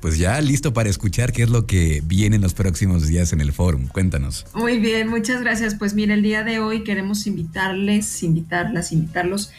pues ya listo para escuchar qué es lo que viene en los próximos días en el foro. Cuéntanos. Muy bien, muchas gracias. Pues mira, el día de hoy queremos invitarles, invitarlas, invitarlos.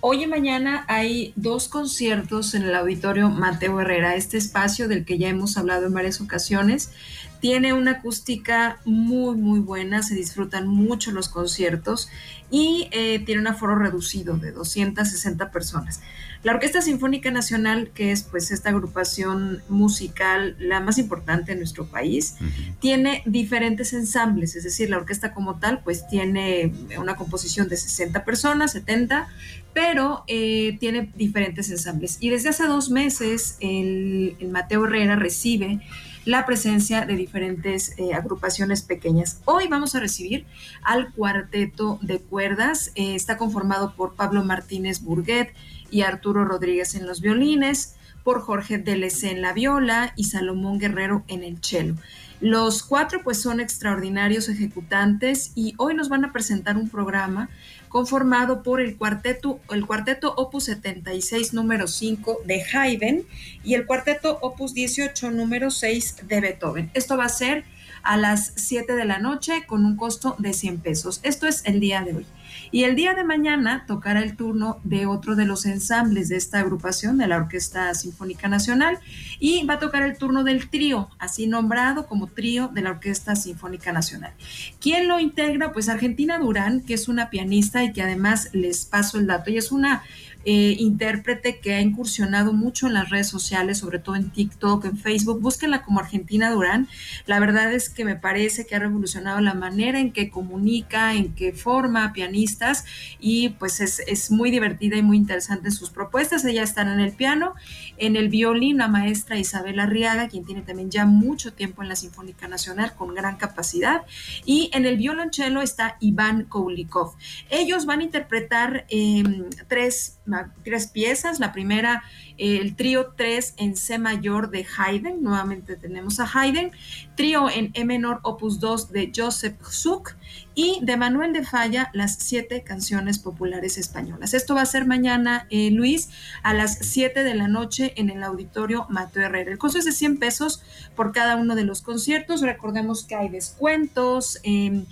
Hoy y mañana hay dos conciertos en el auditorio Mateo Herrera, este espacio del que ya hemos hablado en varias ocasiones. Tiene una acústica muy, muy buena, se disfrutan mucho los conciertos y eh, tiene un aforo reducido de 260 personas. La Orquesta Sinfónica Nacional, que es pues esta agrupación musical la más importante en nuestro país, tiene diferentes ensambles, es decir, la orquesta como tal pues tiene una composición de 60 personas, 70, pero eh, tiene diferentes ensambles. Y desde hace dos meses el, Mateo Herrera recibe la presencia de diferentes eh, agrupaciones pequeñas. Hoy vamos a recibir al cuarteto de cuerdas. Eh, está conformado por Pablo Martínez Burguet, y Arturo Rodríguez en los violines, por Jorge Delece en la viola y Salomón Guerrero en el cello. Los cuatro pues son extraordinarios ejecutantes y hoy nos van a presentar un programa conformado por el cuarteto, el cuarteto Opus 76 número 5 de Haydn y el cuarteto Opus 18 número 6 de Beethoven. Esto va a ser a las 7 de la noche con un costo de 100 pesos. Esto es el día de hoy. Y el día de mañana tocará el turno de otro de los ensambles de esta agrupación, de la Orquesta Sinfónica Nacional, y va a tocar el turno del trío, así nombrado como trío de la Orquesta Sinfónica Nacional. ¿Quién lo integra? Pues Argentina Durán, que es una pianista y que además les paso el dato, y es una eh, intérprete que ha incursionado mucho en las redes sociales, sobre todo en TikTok, en Facebook. Búsquenla como Argentina Durán. La verdad es que me parece que ha revolucionado la manera en que comunica, en que forma pianistas y pues es, es muy divertida y muy interesante en sus propuestas. Ella está en el piano, en el violín, la maestra Isabel Arriaga, quien tiene también ya mucho tiempo en la Sinfónica Nacional con gran capacidad. Y en el violonchelo está Iván Koulikov. Ellos van a interpretar em, tres tres piezas. La primera, el trío 3 en C mayor de Haydn. Nuevamente tenemos a Haydn. Trío en E menor, opus 2 de Joseph Zuck. Y de Manuel de Falla, las siete canciones populares españolas. Esto va a ser mañana, eh, Luis, a las 7 de la noche en el auditorio Mateo Herrera. El costo es de 100 pesos por cada uno de los conciertos. Recordemos que hay descuentos. Eh,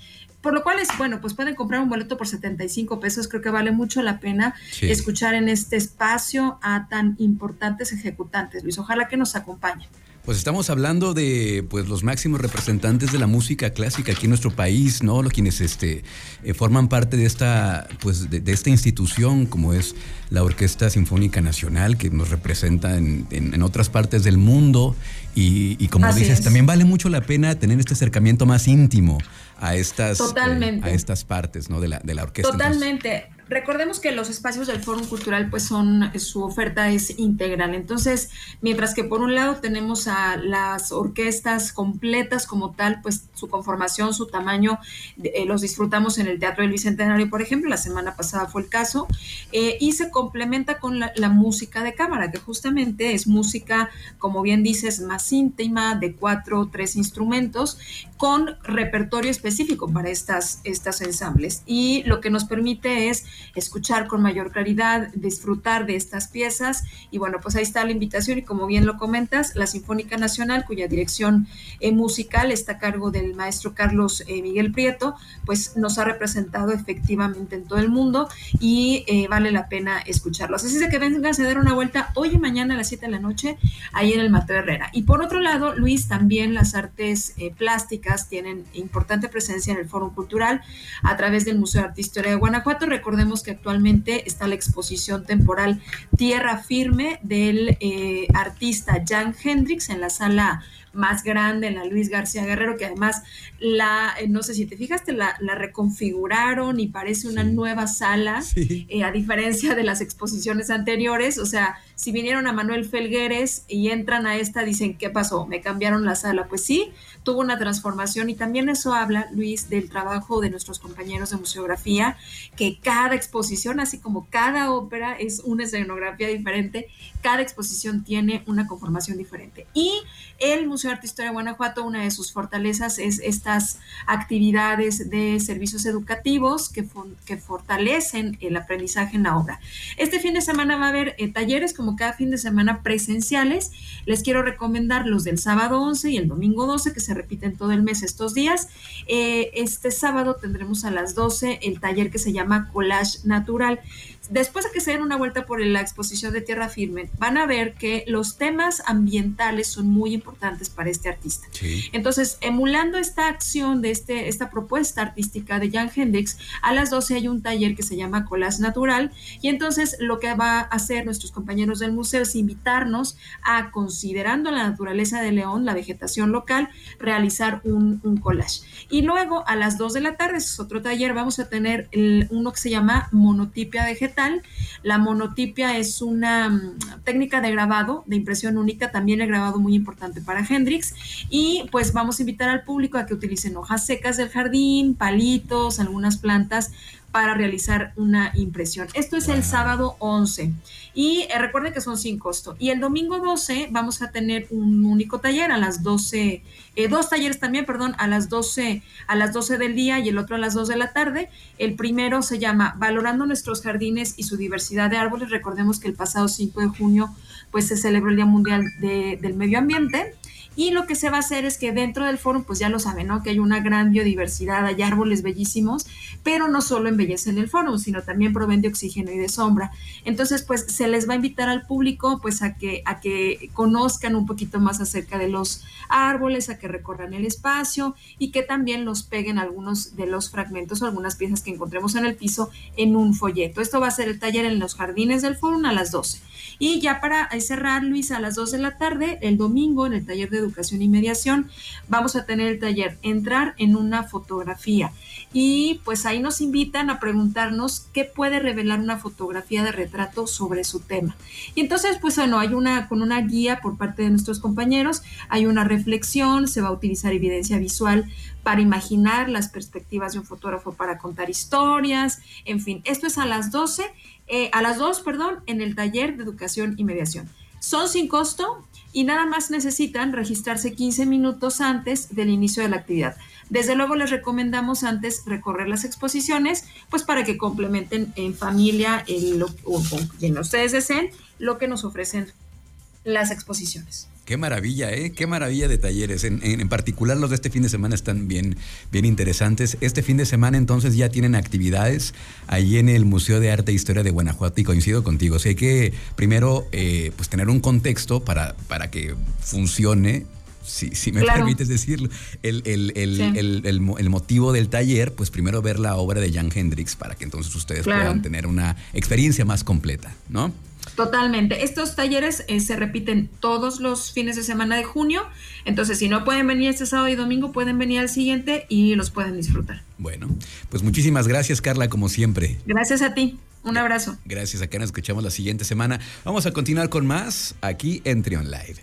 por lo cual es, bueno, pues pueden comprar un boleto por 75 pesos, creo que vale mucho la pena escuchar en este espacio a tan importantes ejecutantes. Luis, ojalá que nos acompañen. Pues estamos hablando de pues los máximos representantes de la música clásica aquí en nuestro país, ¿no? Los quienes este eh, forman parte de esta pues de, esta institución como es la Orquesta Sinfónica Nacional que nos representa en, otras partes del mundo y, como dices también vale mucho la pena tener este acercamiento más íntimo a estas eh, a estas partes, ¿no? De la de la orquesta. Totalmente. Recordemos que los espacios del Foro Cultural, pues son, su oferta es integral. Entonces, mientras que por un lado tenemos a las orquestas completas como tal, pues su conformación, su tamaño, eh, los disfrutamos en el Teatro del Bicentenario, por ejemplo, la semana pasada fue el caso, eh, y se complementa con la, música de cámara, que justamente es música, como bien dices, más íntima, de cuatro o tres instrumentos, con repertorio específico para estas, estas ensambles. Y lo que nos permite es escuchar con mayor claridad, disfrutar de estas piezas. Y bueno, pues ahí está la invitación y como bien lo comentas, la Sinfónica Nacional, cuya dirección eh, musical está a cargo del maestro Carlos eh, Miguel Prieto, pues nos ha representado efectivamente en todo el mundo y eh, vale la pena escucharlos. Así es que vengan a dar una vuelta hoy y mañana a las 7 de la noche ahí en el Mateo Herrera. Y por otro lado, Luis, también las artes plásticas tienen importante presencia en el Foro Cultural a través del Museo de Arte e Historia de Guanajuato. Recordemos que actualmente está la exposición temporal Tierra Firme del eh, artista Jan Hendrix en la sala más grande, en la Luis García Guerrero, que además la, eh, no sé si te fijaste, la, la reconfiguraron y parece una nueva sala, eh, a diferencia de las exposiciones anteriores. O sea, si vinieron a Manuel Felgueres y entran a esta, dicen, ¿qué pasó? Me cambiaron la sala. Pues sí, tuvo una transformación y también eso habla, Luis, del trabajo de nuestros compañeros de museografía, que cada exposición, así como cada ópera es una escenografía diferente, cada exposición tiene una conformación diferente. Y el Museo de Arte Historia de Guanajuato, una de sus fortalezas es estas actividades de servicios educativos que, que fortalecen el aprendizaje en la obra. Este fin de semana va a haber eh, talleres, como cada fin de semana presenciales. Les quiero recomendar los del sábado 11 y el domingo 12, que se repiten todo el mes estos días. Eh, este sábado tendremos a las 12 el taller que se llama Collage Natural después de que se den una vuelta por la exposición de Tierra Firme, van a ver que los temas ambientales son muy importantes para este artista. Entonces, emulando esta acción de este, esta propuesta artística de Jan Hendrix, a las 12 hay un taller que se llama Colas Natural y entonces lo que va a hacer nuestros compañeros del museo es invitarnos a, considerando la naturaleza de León, la vegetación local, realizar un, un collage. Y luego a las 2 de la tarde, es otro taller, vamos a tener uno que se llama monotipia vegetal la monotipia es una mm, técnica de grabado, de impresión única, también el grabado muy importante para Hendrix. Y pues vamos a invitar al público a que utilicen hojas secas del jardín, palitos, algunas plantas para realizar una impresión. Esto es el sábado 11 y eh, recuerden que son sin costo. Y el domingo 12 vamos a tener un único taller a las 12, eh, dos talleres también, perdón, a las 12, a las 12 del día y el otro a las 2 de la tarde. El primero se llama Valorando nuestros jardines y su diversidad de árboles. Recordemos que el pasado 5 de junio pues se celebró el Día Mundial del Medio Ambiente y lo que se va a hacer es que dentro del foro, pues ya lo saben, ¿no? Que hay una gran biodiversidad, hay árboles bellísimos, pero no solo embellecen el foro, sino también proveen de oxígeno y de sombra. Entonces, pues se les va a invitar al público, pues a que, a que conozcan un poquito más acerca de los árboles, a que recorran el espacio y que también los peguen algunos de los fragmentos o algunas piezas que encontremos en el piso en un folleto. Esto va a ser el taller en los jardines del foro a las 12. Y ya para cerrar, Luis, a las 2 de la tarde, el domingo, en el taller de educación y mediación, vamos a tener el taller Entrar en una fotografía. Y pues ahí nos invitan a preguntarnos qué puede revelar una fotografía de retrato sobre su tema. Y entonces, pues bueno, hay una, con una guía por parte de nuestros compañeros, hay una reflexión, se va a utilizar evidencia visual para imaginar las perspectivas de un fotógrafo para contar historias, en fin, esto es a las 12 eh, a las 2, perdón, en el taller de educación y mediación. Son sin costo y nada más necesitan registrarse 15 minutos antes del inicio de la actividad. Desde luego les recomendamos antes recorrer las exposiciones, pues para que complementen en familia el, o, o quien ustedes deseen lo que nos ofrecen las exposiciones. Qué maravilla, ¿eh? Qué maravilla de talleres. En, particular los de este fin de semana están bien, bien interesantes. Este fin de semana entonces ya tienen actividades ahí en el Museo de Arte e Historia de Guanajuato y coincido contigo. O sea, hay que primero eh, pues tener un contexto para, para que funcione si, me permites decirlo, el, el, motivo del taller, pues primero ver la obra de Jan Hendrix para que entonces ustedes puedan tener una experiencia más completa, ¿no? Totalmente. Estos talleres eh, se repiten todos los fines de semana de junio. Entonces, si no pueden venir este sábado y domingo, pueden venir al siguiente y los pueden disfrutar. Bueno, pues muchísimas gracias, Carla, como siempre. Gracias a ti. Un abrazo. Gracias. Acá nos escuchamos la siguiente semana. Vamos a continuar con más aquí en Trion Live.